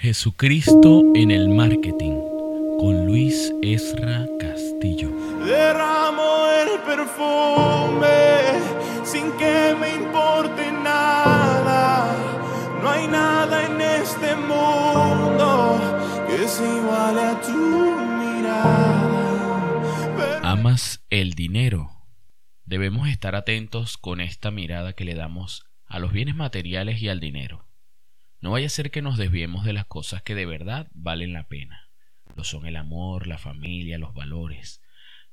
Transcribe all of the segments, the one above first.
Jesucristo en el marketing con Luis Esra Castillo. Derramo el perfume sin que me importe nada. No hay nada en este mundo que se iguale a tu mirada. ¿Amas el dinero? Debemos estar atentos con esta mirada que le damos a los bienes materiales y al dinero. No vaya a ser que nos desviemos de las cosas que de verdad valen la pena. Lo son el amor, la familia, los valores.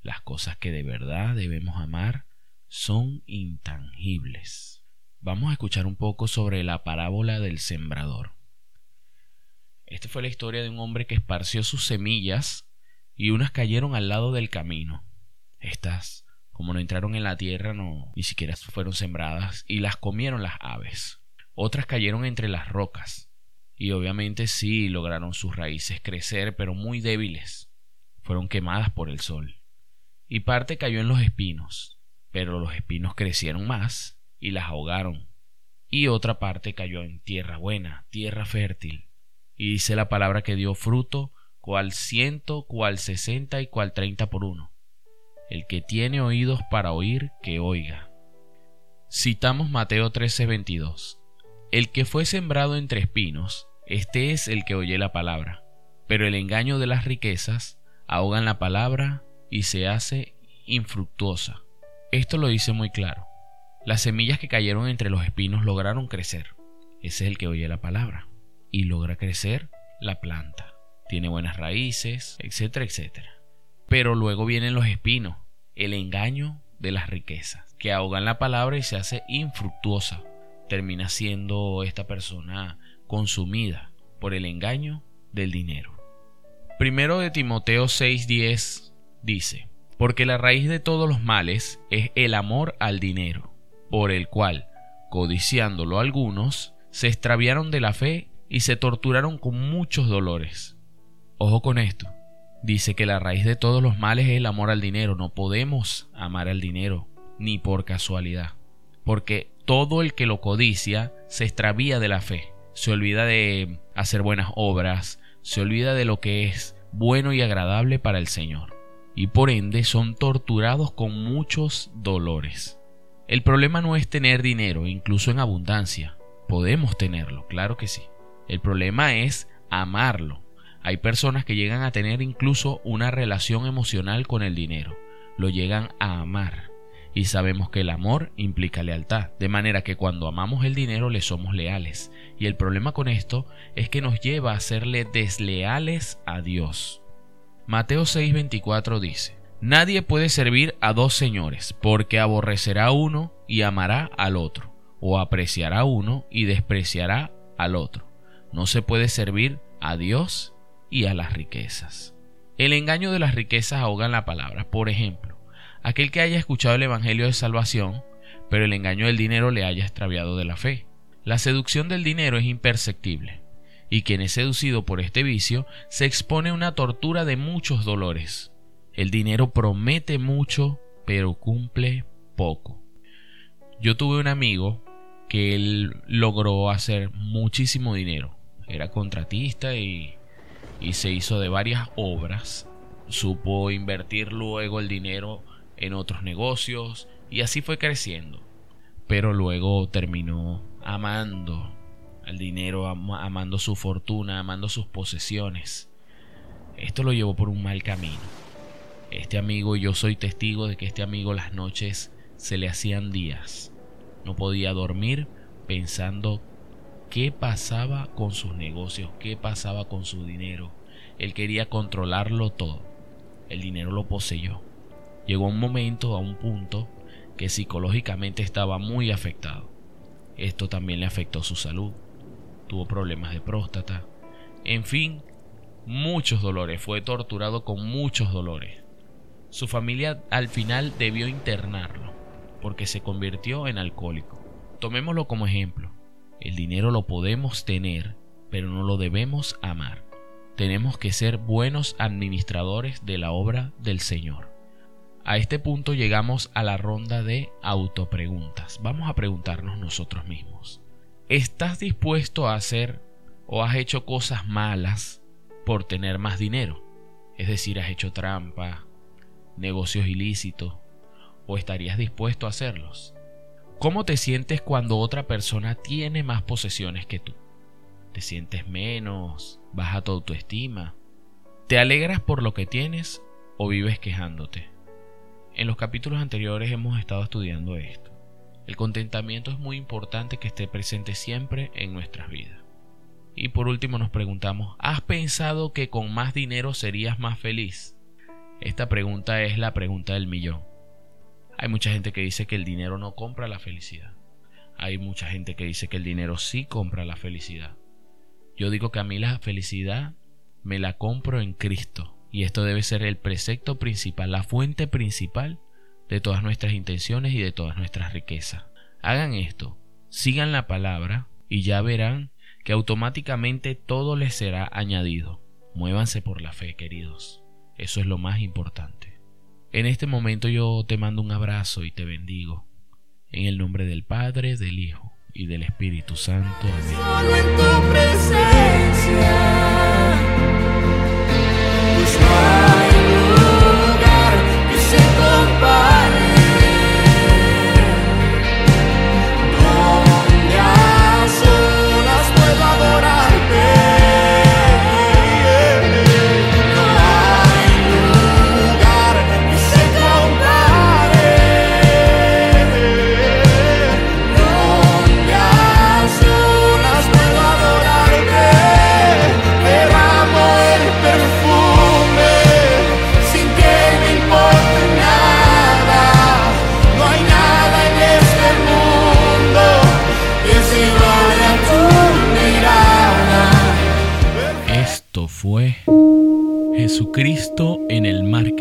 Las cosas que de verdad debemos amar son intangibles. Vamos a escuchar un poco sobre la parábola del sembrador. Esta fue la historia de un hombre que esparció sus semillas y unas cayeron al lado del camino. Estas, como no entraron en la tierra, no ni siquiera fueron sembradas y las comieron las aves. Otras cayeron entre las rocas, y obviamente sí lograron sus raíces crecer, pero muy débiles. Fueron quemadas por el sol. Y parte cayó en los espinos, pero los espinos crecieron más y las ahogaron. Y otra parte cayó en tierra buena, tierra fértil. Y dice la palabra que dio fruto, cual ciento, cual sesenta y cual treinta por uno. El que tiene oídos para oír, que oiga. Citamos Mateo 13:22. El que fue sembrado entre espinos, este es el que oye la palabra, pero el engaño de las riquezas ahogan la palabra y se hace infructuosa. Esto lo dice muy claro. Las semillas que cayeron entre los espinos lograron crecer. Ese es el que oye la palabra. Y logra crecer la planta. Tiene buenas raíces, etcétera, etcétera. Pero luego vienen los espinos, el engaño de las riquezas, que ahogan la palabra y se hace infructuosa termina siendo esta persona consumida por el engaño del dinero. Primero de Timoteo 6:10 dice, porque la raíz de todos los males es el amor al dinero, por el cual, codiciándolo algunos, se extraviaron de la fe y se torturaron con muchos dolores. Ojo con esto. Dice que la raíz de todos los males es el amor al dinero. No podemos amar al dinero, ni por casualidad. Porque todo el que lo codicia se extravía de la fe, se olvida de hacer buenas obras, se olvida de lo que es bueno y agradable para el Señor, y por ende son torturados con muchos dolores. El problema no es tener dinero, incluso en abundancia. Podemos tenerlo, claro que sí. El problema es amarlo. Hay personas que llegan a tener incluso una relación emocional con el dinero. Lo llegan a amar y sabemos que el amor implica lealtad, de manera que cuando amamos el dinero le somos leales, y el problema con esto es que nos lleva a serle desleales a Dios. Mateo 6:24 dice, Nadie puede servir a dos señores, porque aborrecerá uno y amará al otro, o apreciará uno y despreciará al otro. No se puede servir a Dios y a las riquezas. El engaño de las riquezas ahoga la palabra. Por ejemplo, aquel que haya escuchado el Evangelio de salvación, pero el engaño del dinero le haya extraviado de la fe. La seducción del dinero es imperceptible, y quien es seducido por este vicio se expone a una tortura de muchos dolores. El dinero promete mucho, pero cumple poco. Yo tuve un amigo que él logró hacer muchísimo dinero. Era contratista y, y se hizo de varias obras. Supo invertir luego el dinero en otros negocios y así fue creciendo. Pero luego terminó amando al dinero, amando su fortuna, amando sus posesiones. Esto lo llevó por un mal camino. Este amigo, yo soy testigo de que este amigo las noches se le hacían días. No podía dormir pensando qué pasaba con sus negocios, qué pasaba con su dinero. Él quería controlarlo todo. El dinero lo poseyó. Llegó un momento, a un punto, que psicológicamente estaba muy afectado. Esto también le afectó su salud. Tuvo problemas de próstata. En fin, muchos dolores. Fue torturado con muchos dolores. Su familia al final debió internarlo porque se convirtió en alcohólico. Tomémoslo como ejemplo. El dinero lo podemos tener, pero no lo debemos amar. Tenemos que ser buenos administradores de la obra del Señor. A este punto llegamos a la ronda de autopreguntas. Vamos a preguntarnos nosotros mismos. ¿Estás dispuesto a hacer ¿O has hecho cosas malas por tener más dinero? Es decir, has hecho trampa, negocios ilícitos, o estarías dispuesto a hacerlos. ¿Cómo te sientes cuando otra persona tiene más posesiones que tú? ¿Te sientes menos? ¿Baja tu autoestima? ¿Te alegras por lo que tienes o vives quejándote? En los capítulos anteriores hemos estado estudiando esto. El contentamiento es muy importante que esté presente siempre en nuestras vidas. Y por último nos preguntamos, ¿has pensado que con más dinero serías más feliz? Esta pregunta es la pregunta del millón. Hay mucha gente que dice que el dinero no compra la felicidad. Hay mucha gente que dice que el dinero sí compra la felicidad. Yo digo que a mí la felicidad me la compro en Cristo. Y esto debe ser el precepto principal, la fuente principal de todas nuestras intenciones y de todas nuestras riquezas. Hagan esto, sigan la palabra y ya verán que automáticamente todo les será añadido. Muévanse por la fe, queridos. Eso es lo más importante. En este momento yo te mando un abrazo y te bendigo. En el nombre del Padre, del Hijo y del Espíritu Santo. Amén. en tu presencia. Jesucristo en el Marketing